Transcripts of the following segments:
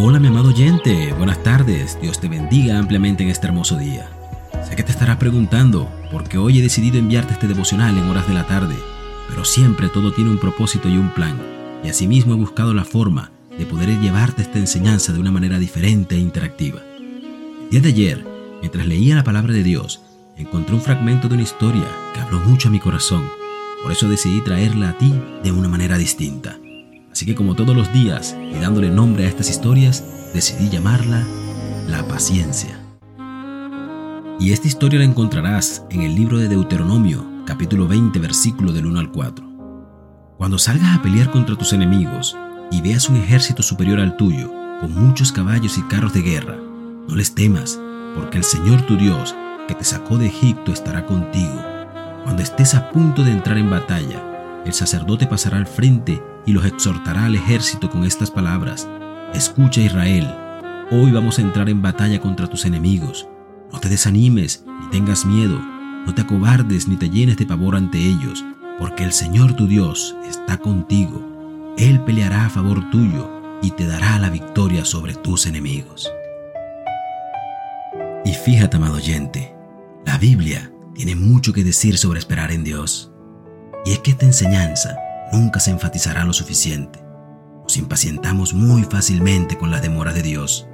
Hola mi amado oyente, buenas tardes, Dios te bendiga ampliamente en este hermoso día. Sé que te estarás preguntando por qué hoy he decidido enviarte este devocional en horas de la tarde, pero siempre todo tiene un propósito y un plan, y asimismo he buscado la forma de poder llevarte esta enseñanza de una manera diferente e interactiva. El día de ayer, mientras leía la palabra de Dios, encontré un fragmento de una historia que habló mucho a mi corazón, por eso decidí traerla a ti de una manera distinta. Así que como todos los días y dándole nombre a estas historias, decidí llamarla La paciencia. Y esta historia la encontrarás en el libro de Deuteronomio, capítulo 20, versículo del 1 al 4. Cuando salgas a pelear contra tus enemigos y veas un ejército superior al tuyo, con muchos caballos y carros de guerra, no les temas, porque el Señor tu Dios, que te sacó de Egipto, estará contigo. Cuando estés a punto de entrar en batalla, el sacerdote pasará al frente y los exhortará al ejército con estas palabras. Escucha Israel, hoy vamos a entrar en batalla contra tus enemigos. No te desanimes ni tengas miedo, no te acobardes ni te llenes de pavor ante ellos, porque el Señor tu Dios está contigo. Él peleará a favor tuyo y te dará la victoria sobre tus enemigos. Y fíjate, amado oyente, la Biblia tiene mucho que decir sobre esperar en Dios. Y es que esta enseñanza nunca se enfatizará lo suficiente. Nos impacientamos muy fácilmente con la demora de Dios.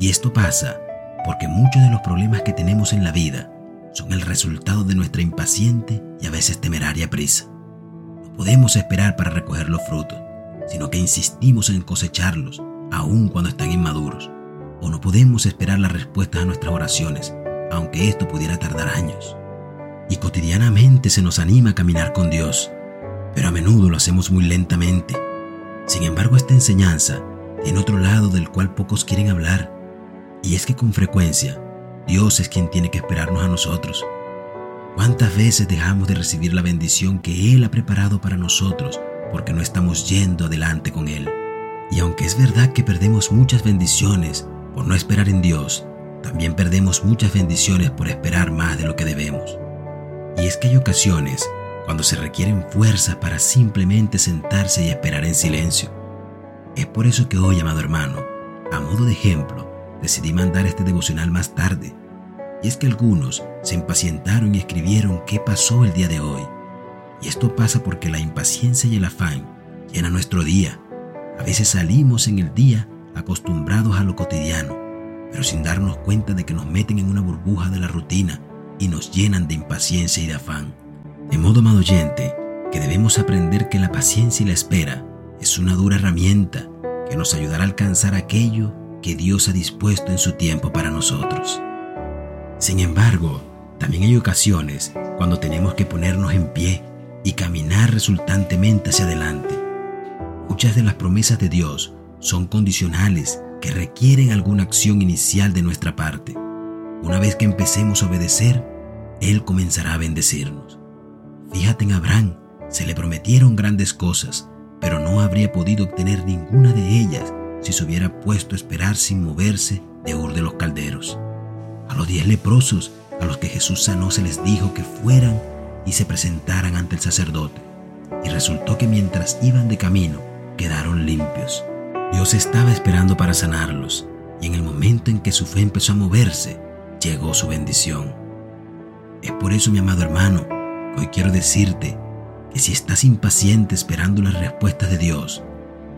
Y esto pasa porque muchos de los problemas que tenemos en la vida son el resultado de nuestra impaciente y a veces temeraria prisa. No podemos esperar para recoger los frutos, sino que insistimos en cosecharlos, aun cuando están inmaduros. O no podemos esperar las respuestas a nuestras oraciones, aunque esto pudiera tardar años. Y cotidianamente se nos anima a caminar con Dios, pero a menudo lo hacemos muy lentamente. Sin embargo, esta enseñanza tiene otro lado del cual pocos quieren hablar, y es que con frecuencia Dios es quien tiene que esperarnos a nosotros. ¿Cuántas veces dejamos de recibir la bendición que Él ha preparado para nosotros porque no estamos yendo adelante con Él? Y aunque es verdad que perdemos muchas bendiciones por no esperar en Dios, también perdemos muchas bendiciones por esperar más de lo que debemos. Y es que hay ocasiones cuando se requieren fuerzas para simplemente sentarse y esperar en silencio. Es por eso que hoy, amado hermano, a modo de ejemplo, decidí mandar este devocional más tarde. Y es que algunos se impacientaron y escribieron qué pasó el día de hoy. Y esto pasa porque la impaciencia y el afán llenan nuestro día. A veces salimos en el día acostumbrados a lo cotidiano, pero sin darnos cuenta de que nos meten en una burbuja de la rutina y nos llenan de impaciencia y de afán. De modo, amado que debemos aprender que la paciencia y la espera es una dura herramienta que nos ayudará a alcanzar aquello que Dios ha dispuesto en su tiempo para nosotros. Sin embargo, también hay ocasiones cuando tenemos que ponernos en pie y caminar resultantemente hacia adelante. Muchas de las promesas de Dios son condicionales que requieren alguna acción inicial de nuestra parte. Una vez que empecemos a obedecer, Él comenzará a bendecirnos. Fíjate en Abraham, se le prometieron grandes cosas, pero no habría podido obtener ninguna de ellas si se hubiera puesto a esperar sin moverse de Ur de los Calderos. A los diez leprosos a los que Jesús sanó se les dijo que fueran y se presentaran ante el sacerdote, y resultó que mientras iban de camino quedaron limpios. Dios estaba esperando para sanarlos, y en el momento en que su fe empezó a moverse, llegó su bendición. Es por eso, mi amado hermano, Hoy quiero decirte que si estás impaciente esperando las respuestas de Dios,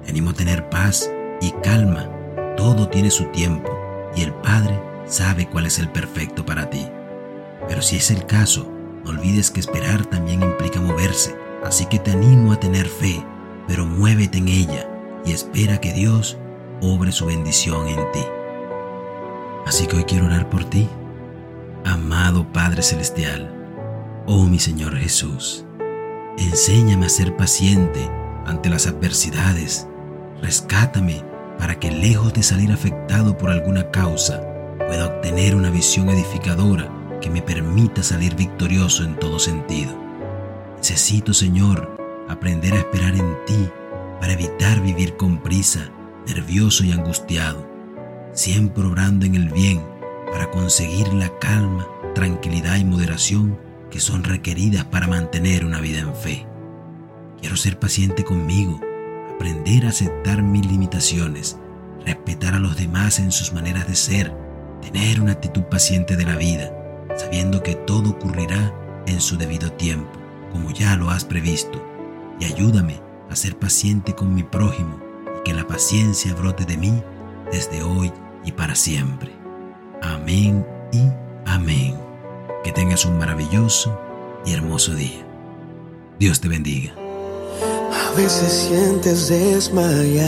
te animo a tener paz y calma. Todo tiene su tiempo y el Padre sabe cuál es el perfecto para ti. Pero si es el caso, no olvides que esperar también implica moverse. Así que te animo a tener fe, pero muévete en ella y espera que Dios obre su bendición en ti. Así que hoy quiero orar por ti. Amado Padre Celestial, Oh mi Señor Jesús, enséñame a ser paciente ante las adversidades. Rescátame para que lejos de salir afectado por alguna causa, pueda obtener una visión edificadora que me permita salir victorioso en todo sentido. Necesito, Señor, aprender a esperar en ti para evitar vivir con prisa, nervioso y angustiado, siempre obrando en el bien para conseguir la calma, tranquilidad y moderación que son requeridas para mantener una vida en fe. Quiero ser paciente conmigo, aprender a aceptar mis limitaciones, respetar a los demás en sus maneras de ser, tener una actitud paciente de la vida, sabiendo que todo ocurrirá en su debido tiempo, como ya lo has previsto, y ayúdame a ser paciente con mi prójimo y que la paciencia brote de mí desde hoy y para siempre. Amén y amén. Que tengas un maravilloso y hermoso día. Dios te bendiga. A veces sientes desmayar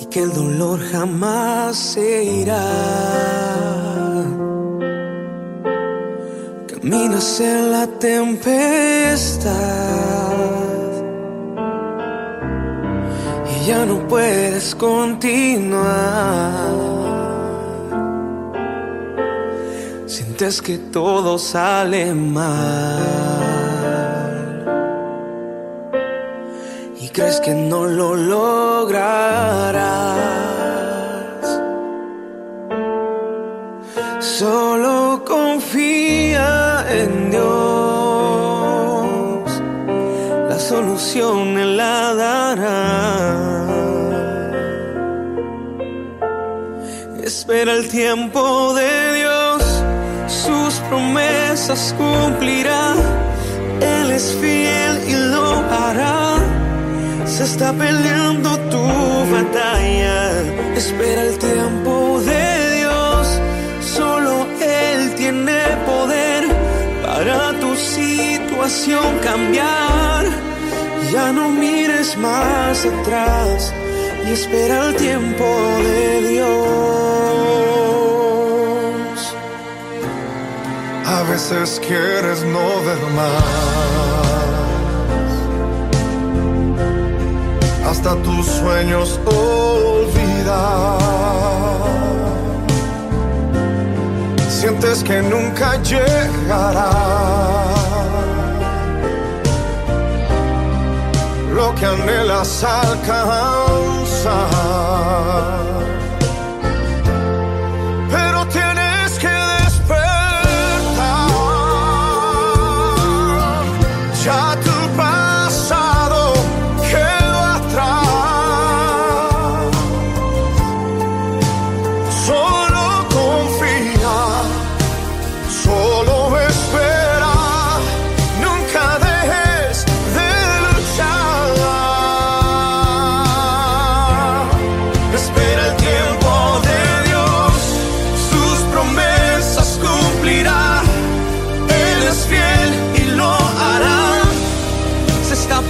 y que el dolor jamás se irá. Caminas en la tempestad ya no puedes continuar. Sientes que todo sale mal y crees que no lo lograrás. Solo confía en Dios, la solución Él Espera el tiempo de Dios sus promesas cumplirá. Él es fiel y lo hará. Se está peleando tu batalla. Espera el tiempo de Dios. Solo Él tiene poder para tu situación cambiar. Ya no mires más atrás y espera el tiempo de Dios. A veces quieres no ver más. Hasta tus sueños olvidar. Sientes que nunca llegará. lo que anhelas alcanzar.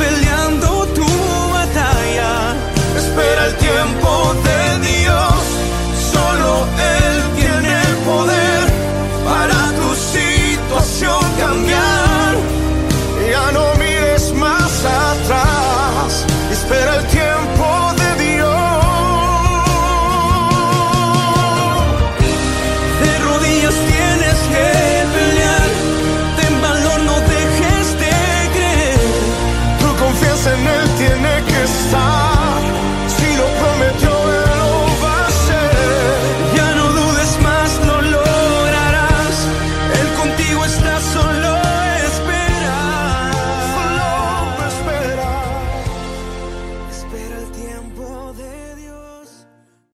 peleando.